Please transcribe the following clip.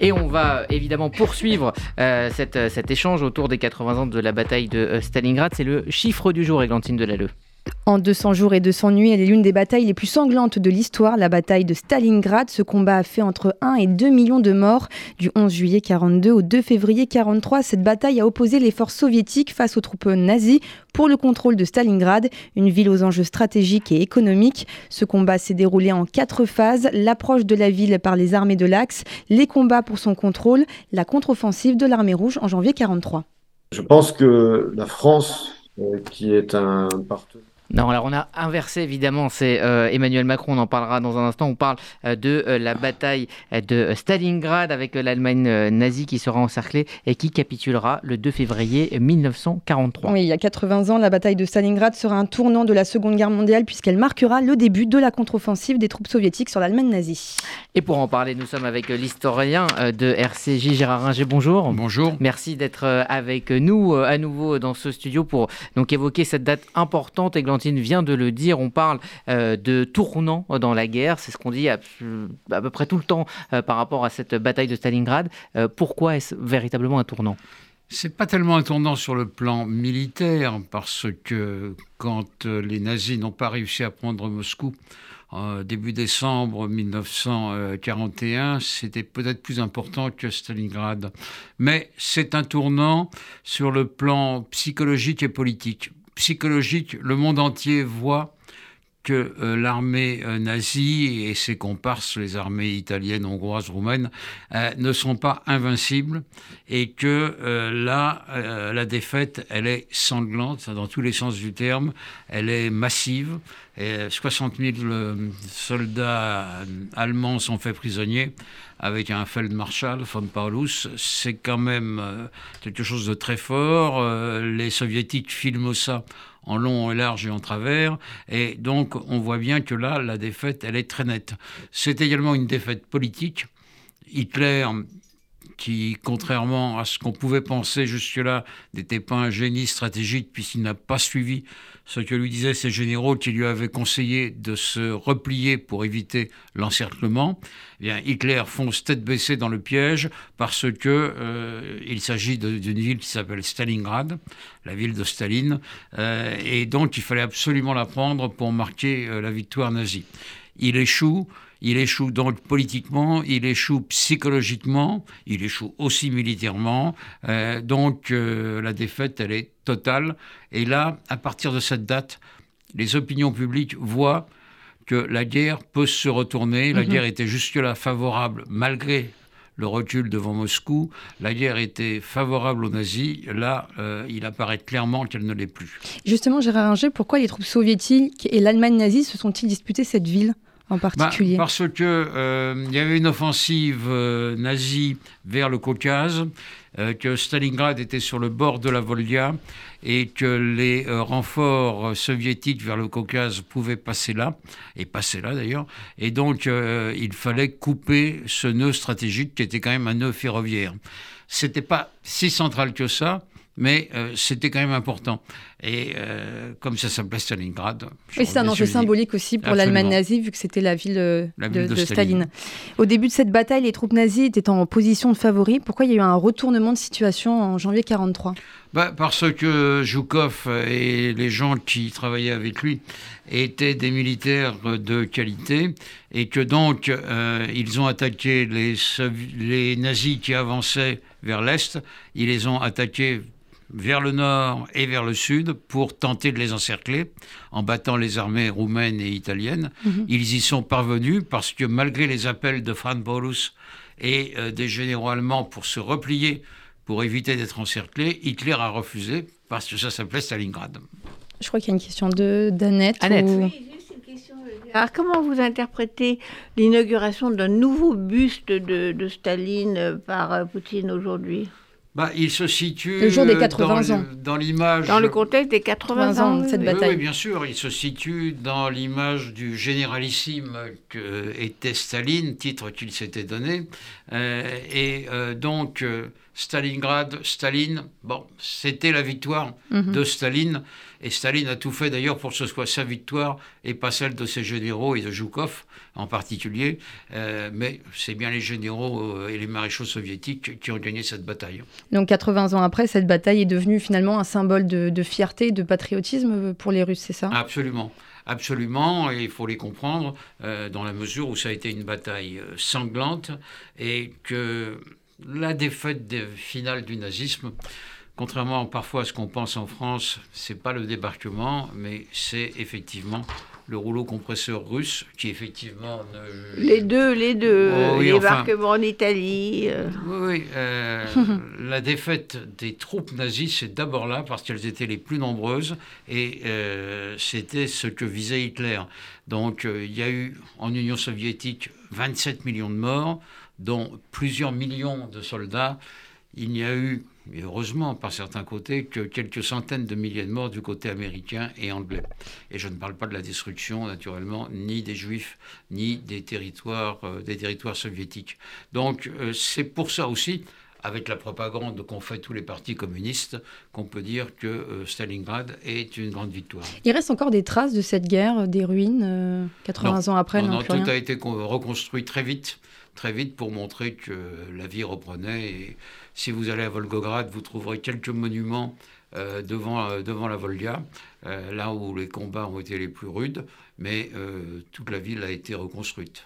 Et on va évidemment poursuivre euh, cette, cet échange autour des 80 ans de la bataille de euh, Stalingrad. C'est le chiffre du jour, Églantine Delalleux. En 200 jours et 200 nuits, elle est l'une des batailles les plus sanglantes de l'histoire, la bataille de Stalingrad. Ce combat a fait entre 1 et 2 millions de morts. Du 11 juillet 42 au 2 février 43, cette bataille a opposé les forces soviétiques face aux troupes nazies pour le contrôle de Stalingrad, une ville aux enjeux stratégiques et économiques. Ce combat s'est déroulé en quatre phases l'approche de la ville par les armées de l'Axe, les combats pour son contrôle, la contre-offensive de l'armée rouge en janvier 43. Je pense que la France, euh, qui est un partenaire non, alors on a inversé évidemment, c'est euh, Emmanuel Macron, on en parlera dans un instant, on parle euh, de euh, la bataille de Stalingrad avec l'Allemagne nazie qui sera encerclée et qui capitulera le 2 février 1943. Oui, il y a 80 ans, la bataille de Stalingrad sera un tournant de la Seconde Guerre mondiale puisqu'elle marquera le début de la contre-offensive des troupes soviétiques sur l'Allemagne nazie. Et pour en parler, nous sommes avec l'historien de RCJ, Gérard Ringer, bonjour. Bonjour. Merci d'être avec nous à nouveau dans ce studio pour donc évoquer cette date importante et vient de le dire, on parle euh, de tournant dans la guerre, c'est ce qu'on dit à, peu près tout le temps euh, par rapport à cette bataille de Stalingrad. Euh, pourquoi est-ce véritablement un tournant? C'est pas tellement un tournant sur le plan militaire, parce que quand les nazis n'ont pas réussi à prendre Moscou, début décembre 1941, c'était peut-être plus important que Stalingrad. Mais c'est un tournant sur le plan psychologique et politique psychologique, le monde entier voit que euh, l'armée euh, nazie et ses comparses, les armées italiennes, hongroises, roumaines, euh, ne sont pas invincibles et que là, la défaite, elle est sanglante dans tous les sens du terme, elle est massive. Et 60 000 soldats allemands sont faits prisonniers avec un Feldmarschall, von Paulus. C'est quand même quelque chose de très fort. Les soviétiques filment ça en long, en large et en travers. Et donc, on voit bien que là, la défaite, elle est très nette. C'est également une défaite politique. Hitler qui, contrairement à ce qu'on pouvait penser jusque-là, n'était pas un génie stratégique puisqu'il n'a pas suivi ce que lui disaient ses généraux qui lui avaient conseillé de se replier pour éviter l'encerclement. Eh bien, Hitler fonce tête baissée dans le piège parce que euh, il s'agit d'une ville qui s'appelle Stalingrad, la ville de Staline, euh, et donc il fallait absolument la prendre pour marquer euh, la victoire nazie. Il échoue. Il échoue donc politiquement, il échoue psychologiquement, il échoue aussi militairement. Euh, donc euh, la défaite, elle est totale. Et là, à partir de cette date, les opinions publiques voient que la guerre peut se retourner. La mhm. guerre était jusque-là favorable malgré le recul devant Moscou. La guerre était favorable aux nazis. Là, euh, il apparaît clairement qu'elle ne l'est plus. Justement, Gérard Ringer, pourquoi les troupes soviétiques et l'Allemagne nazie se sont-ils disputés cette ville? En bah, particulier Parce que euh, il y avait une offensive euh, nazie vers le Caucase, euh, que Stalingrad était sur le bord de la Volga et que les renforts soviétiques vers le Caucase pouvaient passer là, et passer là d'ailleurs, et donc il fallait couper ce nœud stratégique qui était quand même un nœud ferroviaire. C'était pas si central que ça, mais euh, c'était quand même important. Et euh, comme ça s'appelait Stalingrad. Et c'est un enjeu symbolique aussi pour l'Allemagne nazie, vu que c'était la ville, euh, de, Staline. Au début de cette bataille, les troupes nazies étaient en position de favori. Pourquoi il y a eu un retournement de situation en janvier 1943 bah, Parce que Zhukov et les gens qui travaillaient avec lui étaient des militaires de qualité et que donc ils ont attaqué les, les nazis qui avançaient vers l'Est, ils les ont attaqués vers le nord et vers le sud pour tenter de les encercler en battant les armées roumaines et italiennes. Mhm. Ils y sont parvenus parce que malgré les appels de Franz Paulus et euh, des généraux allemands pour se replier, pour éviter d'être encerclés, Hitler a refusé parce que ça s'appelait Stalingrad. Je crois qu'il y a une question de d'Annette. Annette. Alors, comment vous interprétez l'inauguration d'un nouveau buste de, de Staline par euh, Poutine aujourd'hui? Bah, il se situe le jour des 80 dans, ans. dans l'image. Dans le contexte des 80 ans de cette bataille. Oui, bien sûr, il se situe dans l'image du généralissime que était Staline, titre qu'il s'était donné. Euh, et euh, donc, euh, Stalingrad, Staline, bon, c'était la victoire Mhm. de Staline. Et Staline a tout fait d'ailleurs pour que ce soit sa victoire et pas celle de ses généraux et de Zhukov en particulier. Euh, mais c'est bien les généraux euh, et les maréchaux soviétiques qui ont gagné cette bataille. Donc 80 ans après, cette bataille est devenue finalement un symbole de, de fierté, de patriotisme pour les Russes, c'est ça? Absolument. Absolument, et il faut les comprendre euh, dans la mesure où ça a été une bataille euh, sanglante et que la défaite finale du nazisme, contrairement parfois à ce qu'on pense en France, c'est pas le débarquement, mais c'est effectivement le rouleau compresseur russe qui effectivement ne... Les deux, les deux. Oh oui, enfin- en Italie. euh, Oui, oui, euh, la défaite des troupes nazies, c'est d'abord là parce qu'elles étaient les plus nombreuses et euh, c'était ce que visait Hitler. Donc il y a eu en Union soviétique 27 millions de morts, dont plusieurs millions de soldats. Il n'y a eu, et heureusement par certains côtés, que quelques centaines de milliers de morts du côté américain et anglais. Et je ne parle pas de la destruction, naturellement, ni des juifs, ni des territoires, euh, des territoires soviétiques. Donc euh, c'est pour ça aussi, avec la propagande qu'ont fait tous les partis communistes, qu'on peut dire que euh, Stalingrad est une grande victoire. Il reste encore des traces de cette guerre, des ruines, euh, 80 ans après, non, non, tout rien. a été con- reconstruit très vite, très vite pour montrer que la vie reprenait. Et si vous allez à Volgograd, vous trouverez quelques monuments euh, devant, euh, devant la Volga, euh, là où les combats ont été les plus rudes, mais euh, toute la ville a été reconstruite.